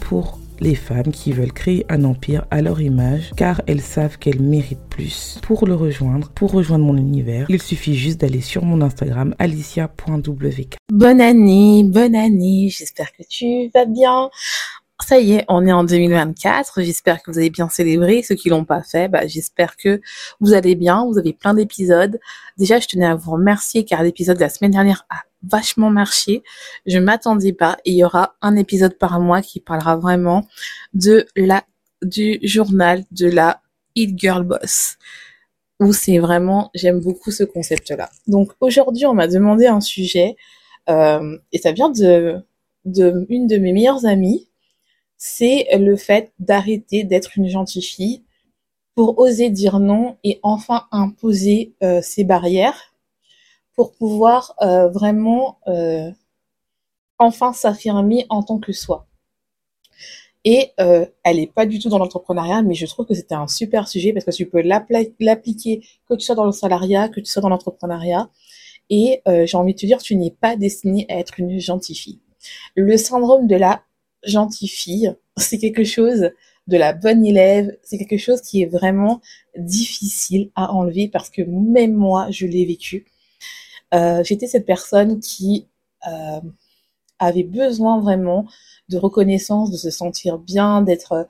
Pour les femmes qui veulent créer un empire à leur image car elles savent qu'elles méritent plus. Pour le rejoindre, pour rejoindre mon univers, il suffit juste d'aller sur mon Instagram alicia.wk. Bonne année, bonne année, j'espère que tu vas bien. Ça y est, on est en 2024. J'espère que vous avez bien célébré. Ceux qui l'ont pas fait, bah, j'espère que vous allez bien. Vous avez plein d'épisodes. Déjà, je tenais à vous remercier car l'épisode de la semaine dernière a vachement marché. Je m'attendais pas. Il y aura un épisode par mois qui parlera vraiment de la, du journal de la Hit Girl Boss. Où c'est vraiment, j'aime beaucoup ce concept-là. Donc aujourd'hui, on m'a demandé un sujet, euh, et ça vient de, de une de mes meilleures amies c'est le fait d'arrêter d'être une gentille fille pour oser dire non et enfin imposer euh, ses barrières pour pouvoir euh, vraiment euh, enfin s'affirmer en tant que soi. Et elle n'est pas du tout dans l'entrepreneuriat, mais je trouve que c'était un super sujet parce que tu peux l'appliquer que tu sois dans le salariat, que tu sois dans l'entrepreneuriat. Et j'ai envie de te dire, tu n'es pas destinée à être une gentille fille. Le syndrome de la gentille fille, c'est quelque chose de la bonne élève, c'est quelque chose qui est vraiment difficile à enlever parce que même moi, je l'ai vécu. Euh, J'étais cette personne qui euh, avait besoin vraiment de reconnaissance, de se sentir bien, d'être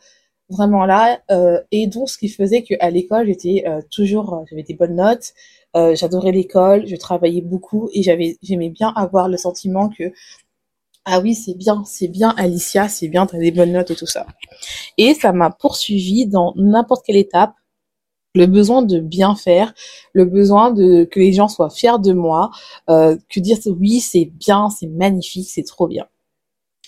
vraiment là. Euh, et donc, ce qui faisait qu'à l'école, j'étais euh, toujours, j'avais des bonnes notes, euh, j'adorais l'école, je travaillais beaucoup et j'aimais bien avoir le sentiment que ah oui, c'est bien, c'est bien Alicia, c'est bien, t'as des bonnes notes et tout ça. Et ça m'a poursuivi dans n'importe quelle étape, le besoin de bien faire, le besoin de que les gens soient fiers de moi, euh, que dire oui, c'est bien, c'est magnifique, c'est trop bien.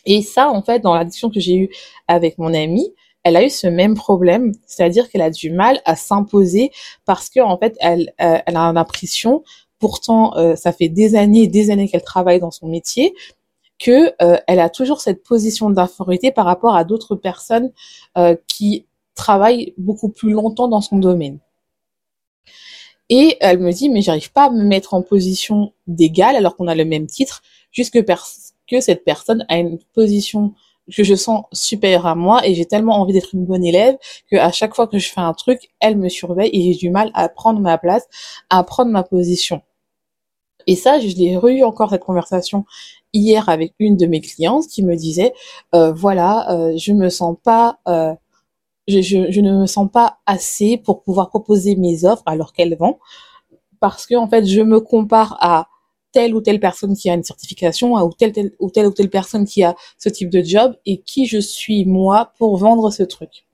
Et ça, en fait, dans la discussion que j'ai eue avec mon amie, elle a eu ce même problème, c'est-à-dire qu'elle a du mal à s'imposer parce que en fait, elle, euh, elle a l'impression, pourtant, euh, ça fait des années et des années qu'elle travaille dans son métier, que elle a toujours cette position d'infériorité par rapport à d'autres personnes qui travaillent beaucoup plus longtemps dans son domaine. Et elle me dit mais j'arrive pas à me mettre en position d'égal alors qu'on a le même titre, juste que, que cette personne a une position que je sens supérieure à moi et j'ai tellement envie d'être une bonne élève que à chaque fois que je fais un truc, elle me surveille et j'ai du mal à prendre ma place, à prendre ma position. Et ça, je l'ai eu encore cette conversation hier avec une de mes clientes qui me disait euh, voilà, euh, je me sens pas euh, je, je, je, ne me sens pas assez pour pouvoir proposer mes offres alors qu'elle vend parce que en fait je me compare à telle ou telle personne qui a une certification à ou telle, telle ou telle ou telle personne qui a ce type de job et qui je suis moi pour vendre ce truc.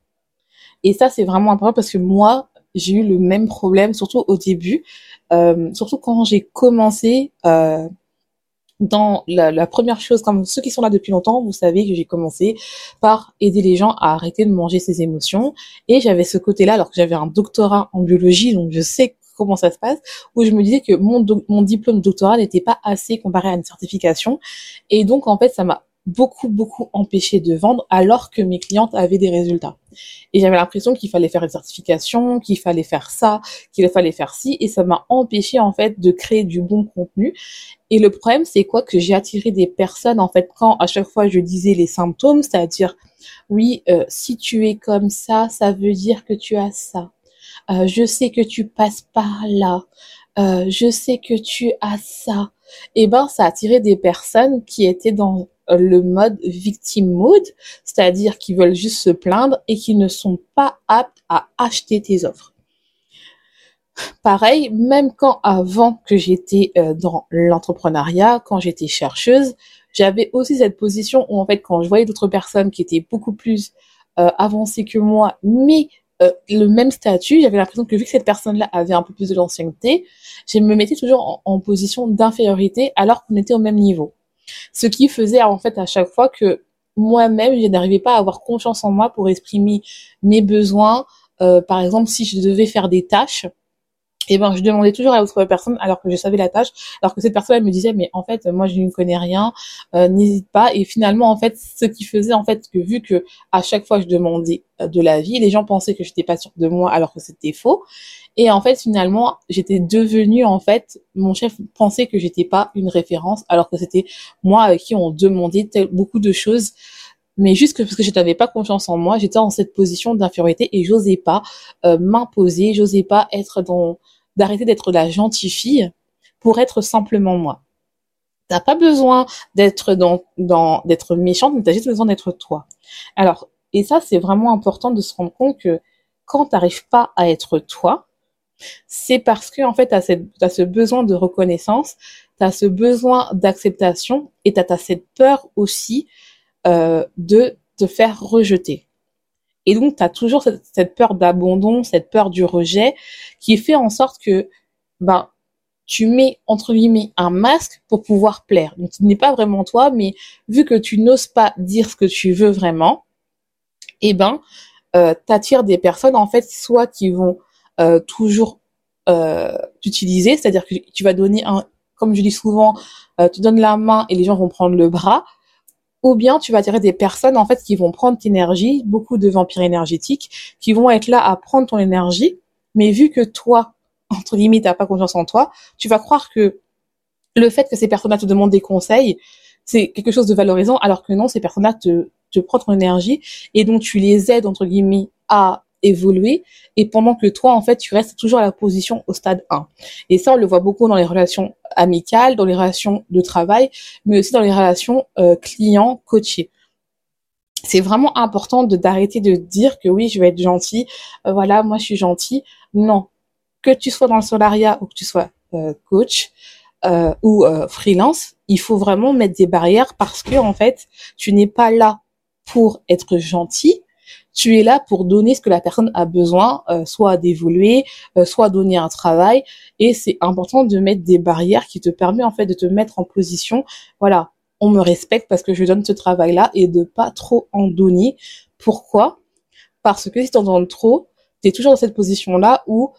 Et ça c'est vraiment important parce que moi j'ai eu le même problème surtout au début. Euh, surtout quand j'ai commencé euh, dans la, première chose, comme ceux qui sont là depuis longtemps, vous savez que j'ai commencé par aider les gens à arrêter de manger ses émotions. Et j'avais ce côté-là, alors que j'avais un doctorat en biologie, donc je sais comment ça se passe, où je me disais que mon, mon diplôme doctoral n'était pas assez comparé à une certification. Et donc, en fait, ça m'a beaucoup, beaucoup empêché de vendre alors que mes clientes avaient des résultats. Et j'avais l'impression qu'il fallait faire une certification, qu'il fallait faire ça, qu'il fallait faire ci, et ça m'a empêché en fait de créer du bon contenu. Et le problème, c'est quoi? Que j'ai attiré des personnes en fait quand à chaque fois je disais les symptômes, c'est-à-dire oui, euh, si tu es comme ça, ça veut dire que tu as ça. Euh, je sais que tu passes par là. Euh, je sais que tu as ça. Et eh ben, ça a attiré des personnes qui étaient dans le mode victim mode, c'est-à-dire qui veulent juste se plaindre et qui ne sont pas aptes à acheter tes offres. Pareil, même quand avant que j'étais euh, dans l'entrepreneuriat, quand j'étais chercheuse, j'avais aussi cette position où en fait quand je voyais d'autres personnes qui étaient beaucoup plus euh, avancées que moi, mais euh, le même statut, j'avais l'impression que vu que cette personne-là avait un peu plus de l'ancienneté, je me mettais toujours en, position d'infériorité alors qu'on était au même niveau. Ce qui faisait en fait à chaque fois que moi-même, je n'arrivais pas à avoir confiance en moi pour exprimer mes besoins. Euh, par exemple, si je devais faire des tâches, et ben je demandais toujours à l'autre personne alors que je savais la tâche alors que cette personne me disait mais en fait moi je ne connais rien euh, n'hésite pas. Et finalement en fait ce qui faisait en fait que vu que à chaque fois je demandais euh, de la vie les gens pensaient que j'étais pas sûre de moi alors que c'était faux. Et en fait finalement j'étais devenue en fait mon chef pensait que j'étais pas une référence alors que c'était moi avec qui on demandait beaucoup de choses mais juste que parce que je n'avais pas confiance en moi, j'étais en cette position d'infériorité et j'osais pas euh, m'imposer, j'osais pas être dans d'arrêter d'être la gentille fille pour être simplement moi. T'as pas besoin d'être dans, dans d'être méchante, mais t'as juste besoin d'être toi. Alors, et ça, c'est vraiment important de se rendre compte que quand t'arrives pas à être toi, c'est parce que en fait t'as, cette, as ce besoin de reconnaissance, t'as ce besoin d'acceptation et t'as, as cette peur aussi euh, de te faire rejeter. Et donc, tu as toujours cette, peur d'abandon, cette peur du rejet, qui fait en sorte que ben, tu mets, entre guillemets, un masque pour pouvoir plaire. Donc, ce n'est pas vraiment toi, mais vu que tu n'oses pas dire ce que tu veux vraiment, eh ben, euh, t'attires des personnes, en fait, soit qui vont euh, toujours euh, t'utiliser, c'est-à-dire que tu vas donner un, comme je dis souvent, euh, tu donnes la main et les gens vont prendre le bras, ou bien tu vas attirer des personnes en fait qui vont prendre ton énergie, beaucoup de vampires énergétiques, qui vont être là à prendre ton énergie, mais vu que toi, entre guillemets, t'as pas confiance en toi, tu vas croire que le fait que ces personnes-là te demandent des conseils, c'est quelque chose de valorisant, alors que non, ces personnes-là te, te prennent ton énergie et donc tu les aides, entre guillemets, à évoluer et pendant que toi, en fait, tu restes toujours à la position au stade 1. Et ça, on le voit beaucoup dans les relations amicales, dans les relations de travail, mais aussi dans les relations euh, clients-coachés. C'est vraiment important de d'arrêter de dire que oui, je vais être gentil, euh, voilà, moi je suis gentil. Non, que tu sois dans le salariat ou que tu sois euh, coach ou freelance, il faut vraiment mettre des barrières parce que en fait, tu n'es pas là pour être gentil, tu es là pour donner ce que la personne a besoin, euh, soit d'évoluer, euh, soit donner un travail. Et c'est important de mettre des barrières qui te permettent en fait de te mettre en position. Voilà, on me respecte parce que je donne ce travail-là et de pas trop en donner. Pourquoi? Parce que si tu en donnes trop, tu es toujours dans cette position-là où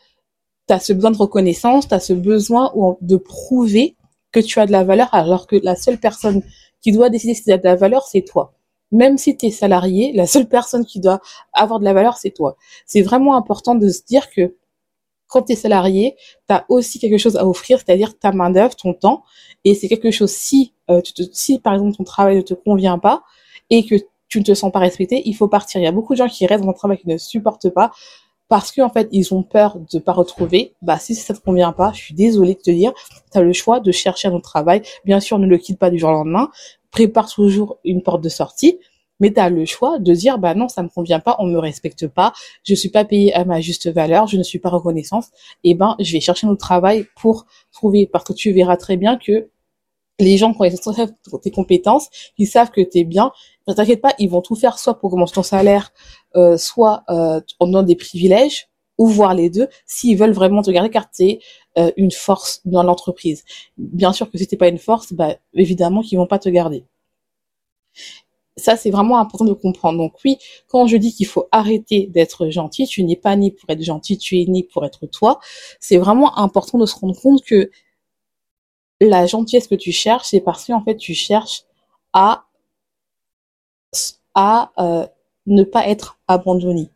tu as ce besoin de reconnaissance, tu as ce besoin de prouver que tu as de la valeur alors que la seule personne qui doit décider si tu as de la valeur, c'est toi même si tu es salarié, la seule personne qui doit avoir de la valeur, c'est toi. C'est vraiment important de se dire que quand tu es salarié, tu as aussi quelque chose à offrir, c'est-à-dire ta main-d'œuvre, ton temps. Et c'est quelque chose, si, euh, tu par exemple ton travail ne te convient pas et que tu ne te sens pas respecté, il faut partir. Il y a beaucoup de gens qui restent dans un travail qui ne supportent pas parce qu'en fait, ils ont peur de pas retrouver. Bah, si ça te convient pas, je suis désolée de te dire, tu as le choix de chercher un autre travail. Bien sûr, ne le quitte pas du jour au lendemain, prépare toujours une porte de sortie, mais tu as le choix de dire bah non, ça me convient pas, on me respecte pas, je suis pas payé à ma juste valeur, je ne suis pas reconnaissance, et eh ben je vais chercher un autre travail pour trouver. Parce que tu verras très bien que les gens ils savent tes compétences, ils savent que tu es bien, ne t'inquiète pas, ils vont tout faire soit pour augmenter ton salaire, euh, soit euh, en donnant des privilèges ou voir les deux s'ils veulent vraiment te garder car tu euh, une force dans l'entreprise. Bien sûr que si t'es pas une force, bah, évidemment qu'ils vont pas te garder. Ça, c'est vraiment important de comprendre. Donc oui, quand je dis qu'il faut arrêter d'être gentil, tu n'es pas né pour être gentil, tu es né pour être toi. C'est vraiment important de se rendre compte que la gentillesse que tu cherches, c'est parce qu'en fait, tu cherches à à euh, ne pas être abandonné.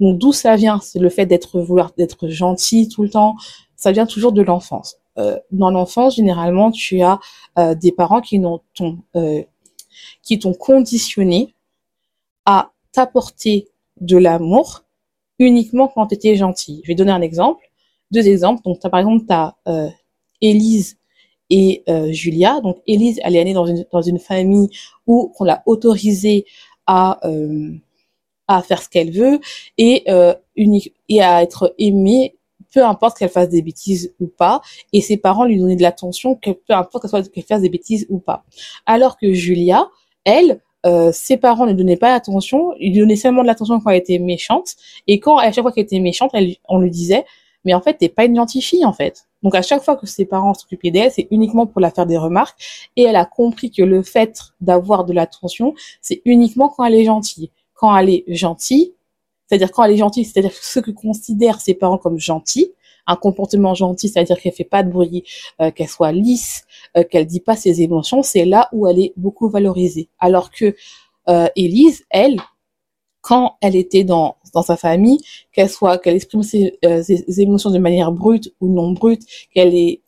Donc d'où ça vient? C'est le fait d'être vouloir d'être gentil tout le temps. Ça vient toujours de l'enfance. Euh, dans l'enfance, généralement, tu as euh, des parents euh, qui t'ont conditionné à t'apporter de l'amour uniquement quand tu étais gentil. Je vais donner un exemple, deux exemples. Donc as, par exemple, tu as Élise et Julia. Donc Élise, elle est née dans une dans une famille où on l'a autorisée à à faire ce qu'elle veut et, euh, unique, et à être aimée peu importe qu'elle fasse des bêtises ou pas, et ses parents lui donnaient de l'attention, que peu importe qu'elle fasse des bêtises ou pas. Alors que Julia, elle, euh, ses parents ne donnaient pas l'attention, ils lui donnaient seulement de l'attention quand elle était méchante, et quand à chaque fois qu'elle était méchante, on lui disait, mais en fait, t'es pas une gentille fille en fait. Donc à chaque fois que ses parents s'occupaient d'elle, c'est uniquement pour la faire des remarques, et elle a compris que le fait d'avoir de l'attention, c'est uniquement quand elle est gentille. Quand elle est gentille, c'est-à-dire quand elle est gentille, c'est-à-dire ce que considèrent ses parents comme gentil, un comportement gentil, c'est-à-dire qu'elle fait pas de bruit, euh, qu'elle soit lisse, euh, qu'elle dit pas ses émotions, c'est là où elle est beaucoup valorisée. Alors que euh, Élise, elle, quand elle était dans dans sa famille, qu'elle soit qu'elle exprime ses, euh, ses, émotions de manière brute ou non brute, qu'elle est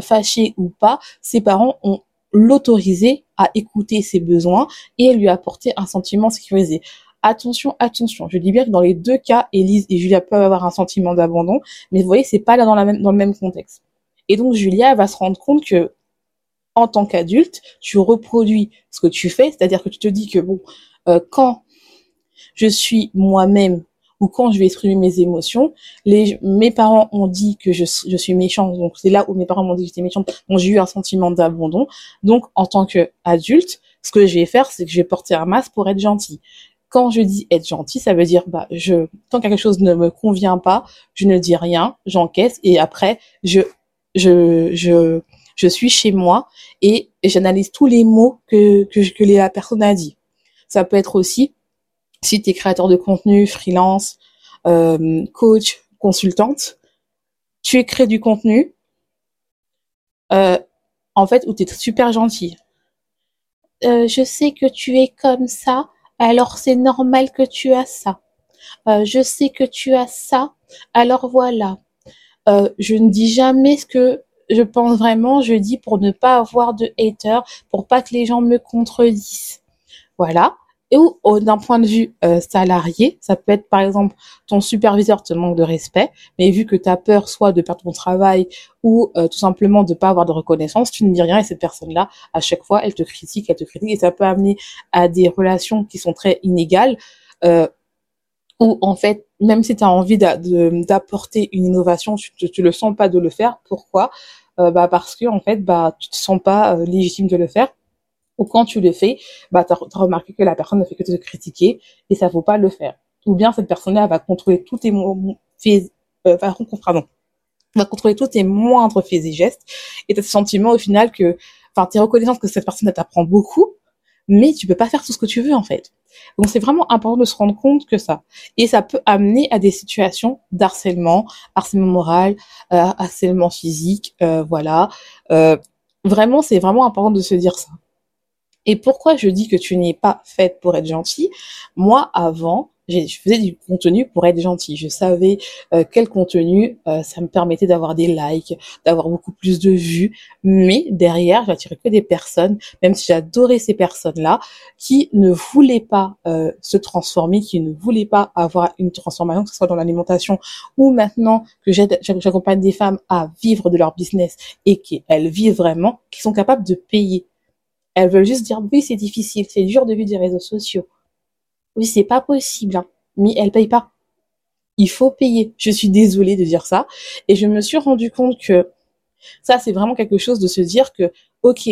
fâchée ou pas, ses parents ont l'autorisé à écouter ses besoins et lui apporter un sentiment sécurisé. Attention, attention. Je dis bien que dans les deux cas, Elise et Julia peuvent avoir un sentiment d'abandon, mais vous voyez, c'est pas là dans, le même contexte. Et donc Julia va se rendre compte que en tant qu'adulte, tu reproduis ce que tu fais, c'est-à-dire que tu te dis que bon, euh, quand je suis moi-même ou quand je vais exprimer mes émotions, mes parents ont dit que je, je suis méchante, donc c'est là où mes parents m'ont dit que j'étais méchante, donc j'ai eu un sentiment d'abandon. Donc en tant qu'adulte, ce que je vais faire, c'est que je vais porter un masque pour être gentil quand je dis être gentil, ça veut dire bah je tant que quelque chose ne me convient pas, je ne dis rien, j'encaisse et après je je je je suis chez moi et j'analyse tous les mots que que, que la personne a dit. Ça peut être aussi si tu es créateur de contenu, freelance, euh, coach, consultante, tu écris du contenu euh, en fait où tu es super gentil. Euh, je sais que tu es comme ça, alors c'est normal que tu as ça. Euh, je sais que tu as ça, alors voilà. Euh, je ne dis jamais ce que je pense vraiment, je dis pour ne pas avoir de haters, pour pas que les gens me contredisent. Voilà ou d'un point de vue euh, salarié, ça peut être par exemple ton superviseur te manque de respect, mais vu que tu as peur soit de perdre ton travail ou euh, tout simplement de pas avoir de reconnaissance, tu ne dis rien et cette personne-là, à chaque fois, elle te critique, elle te critique et ça peut amener à des relations qui sont très inégales. Euh, où en fait, même si tu as envie d'apporter une innovation, tu, tu, le sens pas de le faire. Pourquoi? Euh, Bah parce que en fait, bah tu te sens pas légitime de le faire ou quand tu le fais, bah, tu as, remarqué que la personne ne fait que te critiquer et ça vaut pas le faire. Ou bien cette personne-là va contrôler tous tes euh, moindres faits et gestes et tu as ce sentiment au final que, enfin, tu es reconnaissante que cette personne t'apprend beaucoup, mais tu peux pas faire tout ce que tu veux en fait. Donc c'est vraiment important de se rendre compte que ça. Et ça peut amener à des situations d'harcèlement, harcèlement moral, euh, harcèlement physique, euh, voilà. Euh, vraiment, c'est vraiment important de se dire ça. Et pourquoi je dis que tu n'es pas faite pour être gentille? Moi, avant, je faisais du contenu pour être gentil. Je savais euh, quel contenu euh, ça me permettait d'avoir des likes, d'avoir beaucoup plus de vues. Mais derrière, j'attirais que des personnes, même si j'adorais ces personnes-là, qui ne voulaient pas euh, se transformer, qui ne voulaient pas avoir une transformation, que ce soit dans l'alimentation ou maintenant que j'accompagne des femmes à vivre de leur business et qu'elles vivent vraiment, qui sont capables de payer elles veulent juste dire oui, c'est difficile, c'est dur de vivre des réseaux sociaux. Oui, c'est pas possible, hein. mais elles payent pas. Il faut payer. Je suis désolée de dire ça. Et je me suis rendu compte que ça, c'est vraiment quelque chose de se dire que, ok,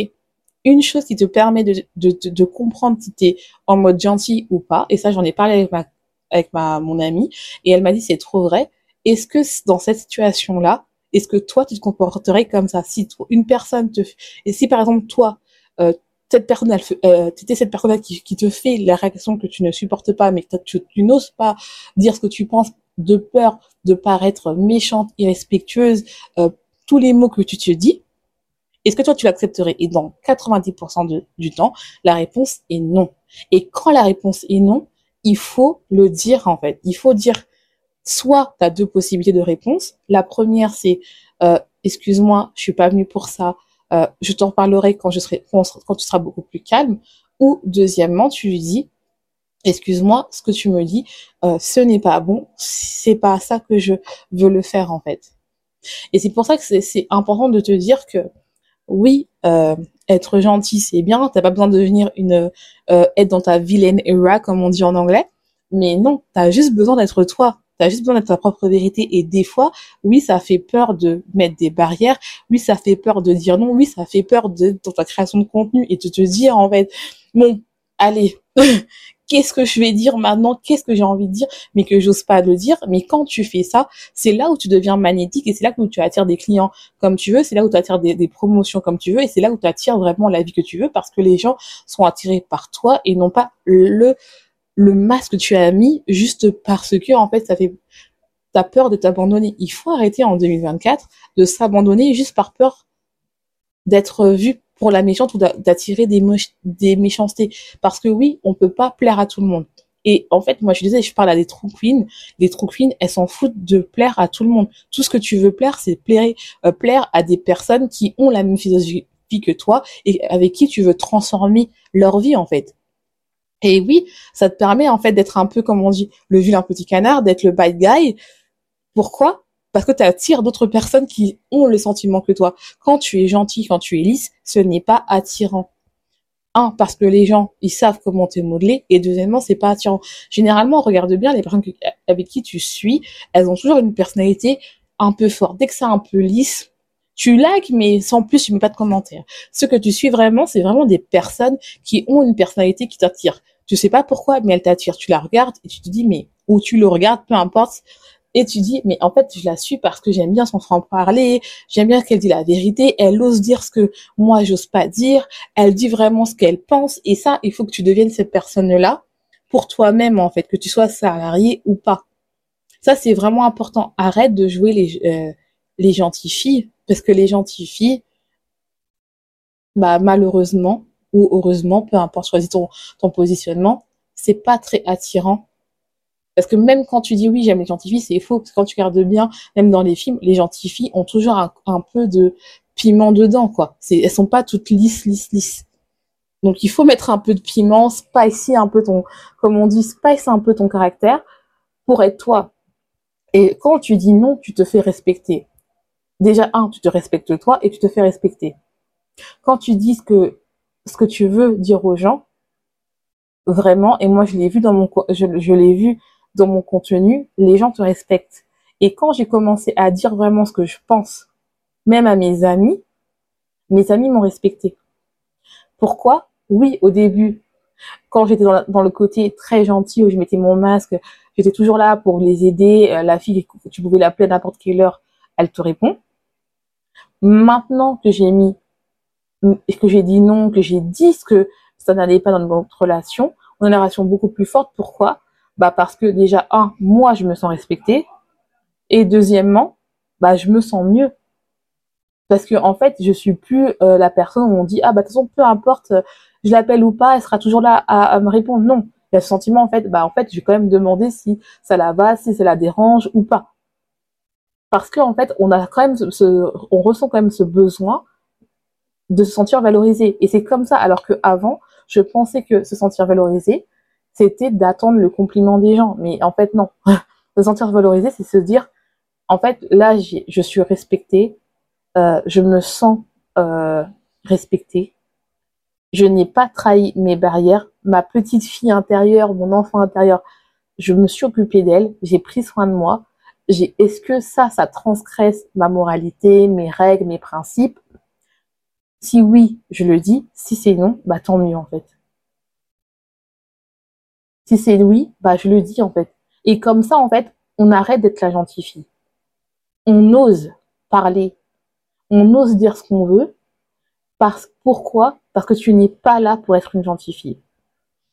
une chose qui te permet de, comprendre si t'es en mode gentil ou pas, et ça, j'en ai parlé avec ma, avec ma, mon amie, et elle m'a dit c'est trop vrai. Est-ce que dans cette situation-là, est-ce que toi, tu te comporterais comme ça? Si une personne te, et si par exemple, toi, euh, cette personne, euh, cette personne qui, qui, te fait la réaction que tu ne supportes pas, mais que tu, n'oses pas dire ce que tu penses de peur de paraître méchante, irrespectueuse, euh, tous les mots que tu te dis, est-ce que toi tu l'accepterais? Et dans 90% du temps, la réponse est non. Et quand la réponse est non, il faut le dire en fait. Il faut dire soit tu as deux possibilités de réponse. La première c'est euh, excuse-moi, je suis pas venue pour ça, euh, je t'en parlerai quand je serai quand, tu seras beaucoup plus calme. Ou deuxièmement, tu lui dis, excuse-moi, ce que tu me dis, euh, ce n'est pas bon, c'est pas ça que je veux le faire en fait. Et c'est pour ça que c'est important de te dire que oui, euh, être gentil c'est bien, t'as pas besoin de devenir une euh, être dans ta vilaine era comme on dit en anglais, mais non, t'as juste besoin d'être toi. Tu as juste besoin d'être ta propre vérité. Et des fois, oui, ça fait peur de mettre des barrières. Oui, ça fait peur de dire non. Oui, ça fait peur de dans ta création de contenu et de te dire en fait, bon, allez, qu'est-ce que je vais dire maintenant, qu'est-ce que j'ai envie de dire, mais que j'ose pas le dire. Mais quand tu fais ça, c'est là où tu deviens magnétique et c'est là où tu attires des clients comme tu veux, c'est là où tu attires des, promotions comme tu veux et c'est là où tu attires vraiment la vie que tu veux parce que les gens sont attirés par toi et non pas le le masque que tu as mis juste parce que en fait ça fait t'as peur de t'abandonner. Il faut arrêter en 2024 de s'abandonner juste par peur d'être vu pour la méchante ou d'attirer des, des méchancetés. Parce que oui, on peut pas plaire à tout le monde. Et en fait, moi, je disais, je parle à des true queens. Les true queens, elles s'en foutent de plaire à tout le monde. Tout ce que tu veux plaire, c'est plaire, euh, plaire à des personnes qui ont la même philosophie que toi et avec qui tu veux transformer leur vie, en fait. Et oui, ça te permet, en fait, d'être un peu, comme on dit, le vilain petit canard, d'être le bad guy. Pourquoi? Parce que tu attires d'autres personnes qui ont le sentiment que toi. Quand tu es gentil, quand tu es lisse, ce n'est pas attirant. Un, parce que les gens, ils savent comment te modeler, et deuxièmement, c'est pas attirant. Généralement, regarde bien les personnes avec qui tu suis, elles ont toujours une personnalité un peu forte. Dès que c'est un peu lisse, tu likes, mais sans plus, tu mets pas de commentaires. Ce que tu suis vraiment, c'est vraiment des personnes qui ont une personnalité qui t'attire. Tu sais pas pourquoi, mais elle t'attire. Tu la regardes et tu te dis, mais, ou tu le regardes, peu importe, et tu dis mais en fait je la suis parce que j'aime bien son franc parler, j'aime bien qu'elle dit la vérité, elle ose dire ce que moi j'ose pas dire, elle dit vraiment ce qu'elle pense et ça il faut que tu deviennes cette personne là pour toi-même en fait que tu sois salarié ou pas. Ça c'est vraiment important. Arrête de jouer les euh, les gentilles filles parce que les gentilles filles bah malheureusement ou heureusement peu importe choisis ton positionnement, c'est pas très attirant parce que même quand tu dis oui, j'aime les gentilles filles, c'est faux. Parce que quand tu regardes bien, même dans les films, les gentilles filles ont toujours un, peu de piment dedans, quoi. C'est, elles sont pas toutes lisses, lisses, lisses. Donc il faut mettre un peu de piment, spicy un peu ton, comme on dit, spice un peu ton caractère pour être toi. Et quand tu dis non, tu te fais respecter. Déjà, un, tu te respectes toi et tu te fais respecter. Quand tu dis ce que, ce que tu veux dire aux gens, vraiment, et moi je l'ai vu dans mon, je, l'ai vu dans mon contenu, les gens te respectent. Et quand j'ai commencé à dire vraiment ce que je pense, même à mes amis, mes amis m'ont respecté. Pourquoi? Oui, au début, quand j'étais dans, le côté très gentil où je mettais mon masque, j'étais toujours là pour les aider. Euh, la fille, tu pouvais l'appeler à n'importe quelle heure, elle te répond. Maintenant que j'ai mis, que j'ai dit non, que j'ai dit ce que ça n'allait pas dans notre relation, on a une relation beaucoup plus forte. Pourquoi? Bah parce que déjà un, moi je me sens respectée. Et deuxièmement, bah je me sens mieux. Parce que en fait je suis plus euh, la personne où on dit ah bah de toute façon peu importe je l'appelle ou pas elle sera toujours là à, me répondre. Non. Il y a ce sentiment en fait bah en fait je vais quand même demander si ça la va si ça la dérange ou pas parce que en fait on a quand même ce, on ressent quand même ce besoin de se sentir valorisé et c'est comme ça alors que avant je pensais que se sentir valorisé c'était d'attendre le compliment des gens. Mais en fait, non. se sentir valorisé, c'est se dire, en fait, là, je suis respectée, euh, je me sens euh, respectée, je n'ai pas trahi mes barrières, ma petite fille intérieure, mon enfant intérieur, je me suis occupée d'elle, j'ai pris soin de moi. Est-ce que ça, ça transgresse ma moralité, mes règles, mes principes? Si oui, je le dis. Si c'est non, bah tant mieux en fait. Si c'est oui, bah je le dis en fait. Et comme ça, en fait, on arrête d'être la gentille fille. On ose parler. On ose dire ce qu'on veut. Parce, pourquoi? Parce que tu n'es pas là pour être une gentille fille.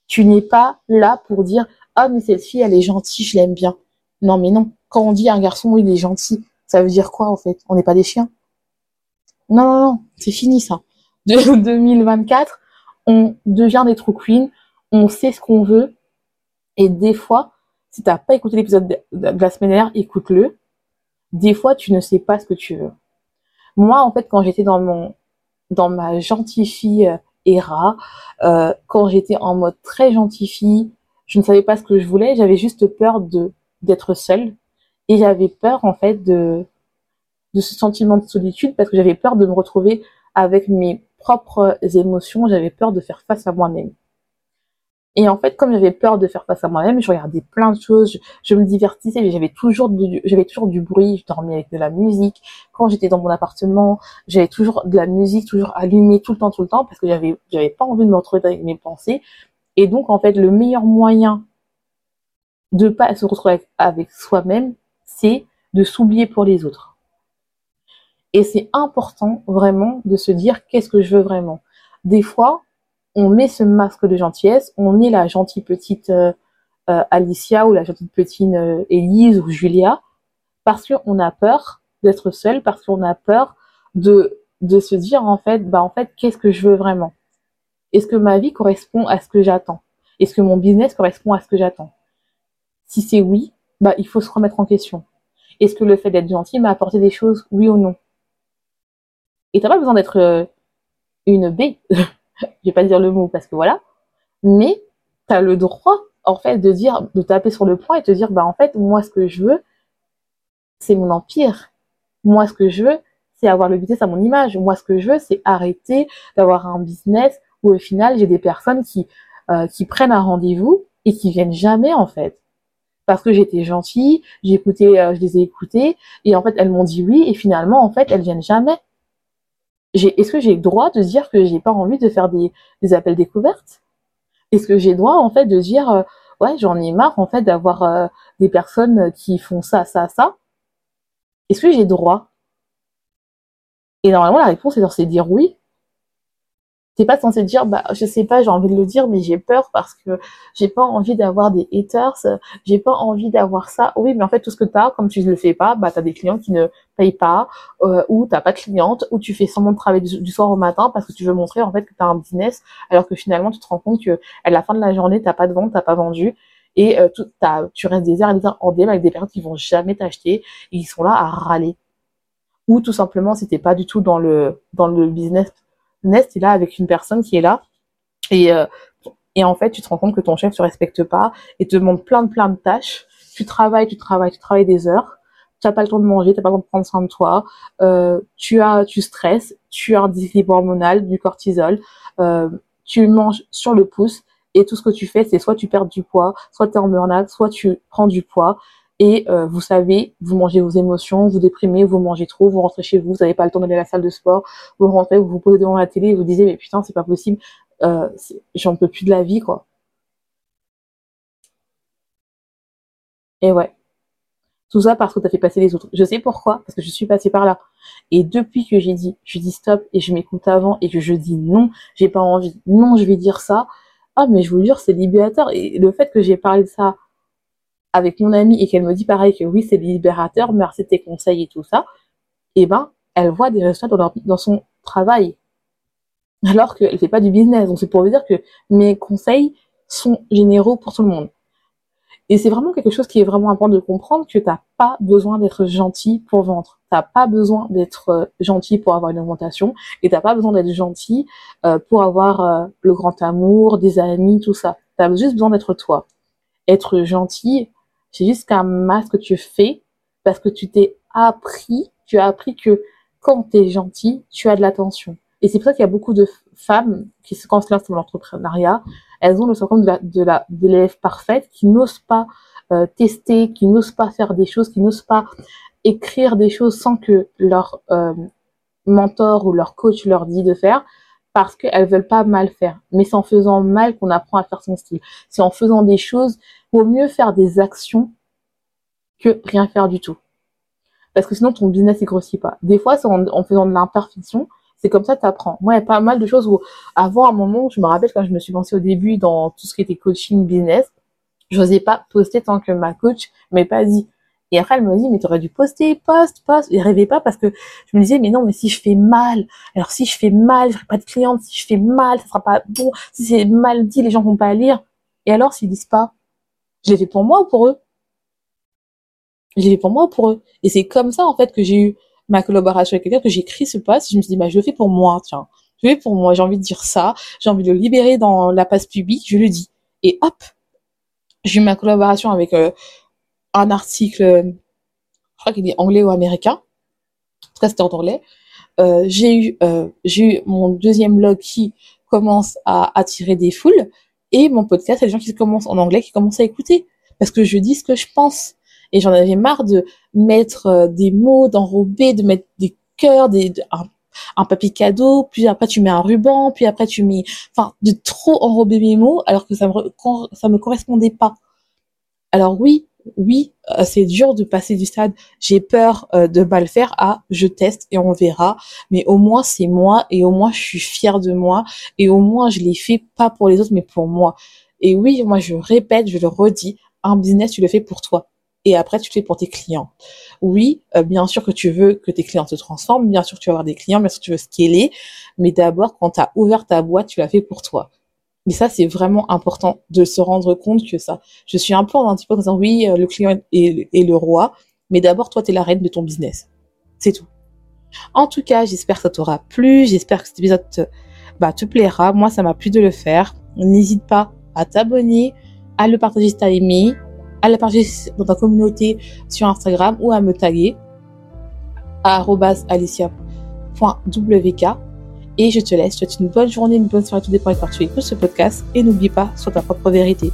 Tu n'es pas là pour dire Ah, mais cette fille, elle est gentille, je l'aime bien. Non, mais non. Quand on dit un garçon, il est gentil, ça veut dire quoi en fait? On n'est pas des chiens? Non, non, non, c'est fini ça. De 2024, on devient des true queens, on sait ce qu'on veut, et des fois, si t'as pas écouté l'épisode de, la semaine dernière, écoute-le. Des fois, tu ne sais pas ce que tu veux. Moi, en fait, quand j'étais dans mon, dans ma gentille fille euh, era, euh, quand j'étais en mode très gentille fille, je ne savais pas ce que je voulais. J'avais juste peur de d'être seule et j'avais peur en fait de de ce sentiment de solitude parce que j'avais peur de me retrouver avec mes propres émotions. J'avais peur de faire face à moi-même. Et en fait, comme j'avais peur de faire face à moi-même, je regardais plein de choses, je, me divertissais, j'avais toujours du, j'avais toujours du bruit, je dormais avec de la musique. Quand j'étais dans mon appartement, j'avais toujours de la musique, toujours allumée tout le temps, tout le temps, parce que j'avais, j'avais pas envie de me retrouver avec mes pensées. Et donc, en fait, le meilleur moyen de pas se retrouver avec soi-même, c'est de s'oublier pour les autres. Et c'est important vraiment de se dire qu'est-ce que je veux vraiment? Des fois, on met ce masque de gentillesse, on est la gentille petite euh, euh, Alicia ou la gentille petite euh, Élise ou Julia, parce qu'on a peur d'être seul, parce qu'on a peur de, de se dire en fait, bah en fait, qu'est-ce que je veux vraiment? Est-ce que ma vie correspond à ce que j'attends? Est-ce que mon business correspond à ce que j'attends? Si c'est oui, bah il faut se remettre en question. Est-ce que le fait d'être gentil m'a apporté des choses, oui ou non? Et t'as pas besoin d'être une B je vais pas dire le mot parce que voilà, mais tu as le droit en fait de dire de taper sur le point et te dire bah en fait moi ce que je veux c'est mon empire. Moi ce que je veux c'est avoir le business à mon image. Moi ce que je veux c'est arrêter d'avoir un business où au final j'ai des personnes qui euh, qui prennent un rendez-vous et qui viennent jamais en fait parce que j'étais gentille, écouté, euh, je les ai écoutées, et en fait elles m'ont dit oui, et finalement en fait elles viennent jamais. Est-ce que j'ai le droit de dire que j'ai pas envie de faire des, appels découvertes? Est-ce que j'ai le droit en fait de dire euh, ouais j'en ai marre en fait d'avoir euh, des personnes qui font ça ça ça? Est-ce que j'ai le droit? Et normalement la réponse est censée dire oui t'es pas censé dire bah je sais pas j'ai envie de le dire mais j'ai peur parce que j'ai pas envie d'avoir des haters j'ai pas envie d'avoir ça. Oui mais en fait tout ce que t'as comme tu ne le fais pas bah t'as des clients qui ne payent pas euh, ou t'as pas de cliente ou tu fais semblant de travailler du, soir au matin parce que tu veux montrer en fait que t'as un business alors que finalement tu te rends compte que à la fin de la journée t'as pas de vente t'as pas vendu. Et euh, tu restes des heures et des heures en DM avec des personnes qui vont jamais t'acheter et ils sont là à râler. Ou tout simplement si t'es pas du tout dans le dans le business Nest est là avec une personne qui est là et euh, et en fait tu te rends compte que ton chef te respecte pas et te demande plein de plein de tâches. Tu travailles, tu travailles, tu travailles des heures. Tu n'as pas le temps de manger, tu n'as pas le temps de prendre soin de toi. Euh, tu as, tu stresses, tu as un déséquilibre hormonal, du cortisol. Euh, tu manges sur le pouce et tout ce que tu fais, c'est soit tu perds du poids, soit tu es en burn soit tu prends du poids et euh, vous savez, vous mangez vos émotions, vous déprimez, vous mangez trop, vous rentrez chez vous, vous n'avez pas le temps d'aller à la salle de sport, vous rentrez, vous vous posez devant la télé et vous disiez mais putain c'est pas possible, euh, j'en peux plus de la vie quoi. Et ouais. Tout ça parce que tu as fait passer les autres. Je sais pourquoi, parce que je suis passée par là. Et depuis que j'ai dit, je dis stop et je m'écoute avant et que je dis non, j'ai pas envie, non, je vais dire ça. Ah, mais je vous jure, c'est libérateur. Et le fait que j'ai parlé de ça avec mon amie et qu'elle me dit pareil que oui, c'est libérateur, merci de tes conseils et tout ça, eh ben, elle voit des résultats dans, son travail. Alors qu'elle fait pas du business. Donc c'est pour vous dire que mes conseils sont généraux pour tout le monde. Et c'est vraiment quelque chose qui est vraiment important de comprendre que t'as pas besoin d'être gentil pour vendre. T'as pas besoin d'être euh, gentil pour avoir une augmentation et t'as pas besoin d'être gentil euh, pour avoir euh, le grand amour, des amis, tout ça. T'as juste besoin d'être toi. Être gentil, c'est juste qu'un masque que tu fais parce que tu t'es appris, tu as appris que quand tu es gentil, tu as de l'attention. Et c'est pour ça qu'il y a beaucoup de femmes qui se lancent dans l'entrepreneuriat, elles ont le syndrome de la, de l'élève parfaite qui n'ose pas euh, tester, qui n'ose pas faire des choses, qui n'ose pas écrire des choses sans que leur euh, mentor ou leur coach leur dit de faire parce qu'elles veulent pas mal faire. Mais c'est en faisant mal qu'on apprend à faire son style. C'est en faisant des choses vaut mieux faire des actions que rien faire du tout. Parce que sinon, ton business, il grossit pas. Des fois, c'est en, faisant de l'imperfection. C'est comme ça que tu apprends. Moi, il y a pas mal de choses où, avant un moment, je me rappelle quand je me suis lancée au début dans tout ce qui était coaching business, je n'osais pas poster tant que ma coach m'ait pas dit. Et après, elle me dit, mais tu aurais dû poster, poste, poste. Et rêvais pas parce que je me disais, mais non, mais si je fais mal, alors si je fais mal, je n'aurai pas de cliente. Si je fais mal, ça sera pas bon. Si c'est mal dit, les gens vont pas lire. Et alors, s'ils disent pas, je l'ai fait pour moi ou pour eux? Je l'ai fait pour moi ou pour eux? Et c'est comme ça, en fait, que j'ai eu ma collaboration avec quelqu'un, que j'ai écrit ce post. Je me suis dit, bah, je le fais pour moi, tiens. Je le fais pour moi. J'ai envie de dire ça. J'ai envie de le libérer dans la passe publique. Je le dis. Et hop, j'ai eu ma collaboration avec euh, un article, je crois qu'il est anglais ou américain. En tout cas, anglais. Euh, j'ai eu, euh, eu mon deuxième blog qui commence à attirer des foules Et mon podcast, c'est les gens qui commencent en anglais, qui commencent à écouter. Parce que je dis ce que je pense. Et j'en avais marre de mettre euh, des mots, d'enrober, de mettre des cœurs, des, un, papier cadeau, puis après tu mets un ruban, puis après tu mets, enfin, de trop enrober mes mots alors que ça me, ça me correspondait pas. Alors oui, oui, euh, c'est dur de passer du stade. J'ai peur euh, de mal faire. À je teste et on verra, mais au moins c'est moi et au moins je suis fière de moi. Et au moins je l'ai fait pas pour les autres mais pour moi. Et oui, moi je répète, je le redis, un business tu le fais pour toi. Et après tu le fais pour tes clients. Oui, euh, bien sûr que tu veux que tes clients se transforment, bien sûr que tu veux avoir des clients, bien sûr que tu veux scaler, mais d'abord quand tu as ouvert ta boîte, tu l'as fait pour toi. Mais ça, c'est vraiment important de se rendre compte que ça. Je suis un peu en un petit peu en disant oui, euh, le client est, le roi, mais d'abord, toi, tu es la reine de ton business. C'est tout. En tout cas, j'espère que ça t'aura plu. J'espère que cet épisode te, bah, te plaira. Moi, ça m'a plu de le faire. N'hésite pas à t'abonner, à le partager si t'as aimé, à le partager dans ta communauté sur Instagram ou à me taguer à alicia.wk et je te laisse. Je te souhaite une bonne journée, une bonne soirée, tout dépend de quand tu ce podcast. Et n'oublie pas, sois ta propre vérité.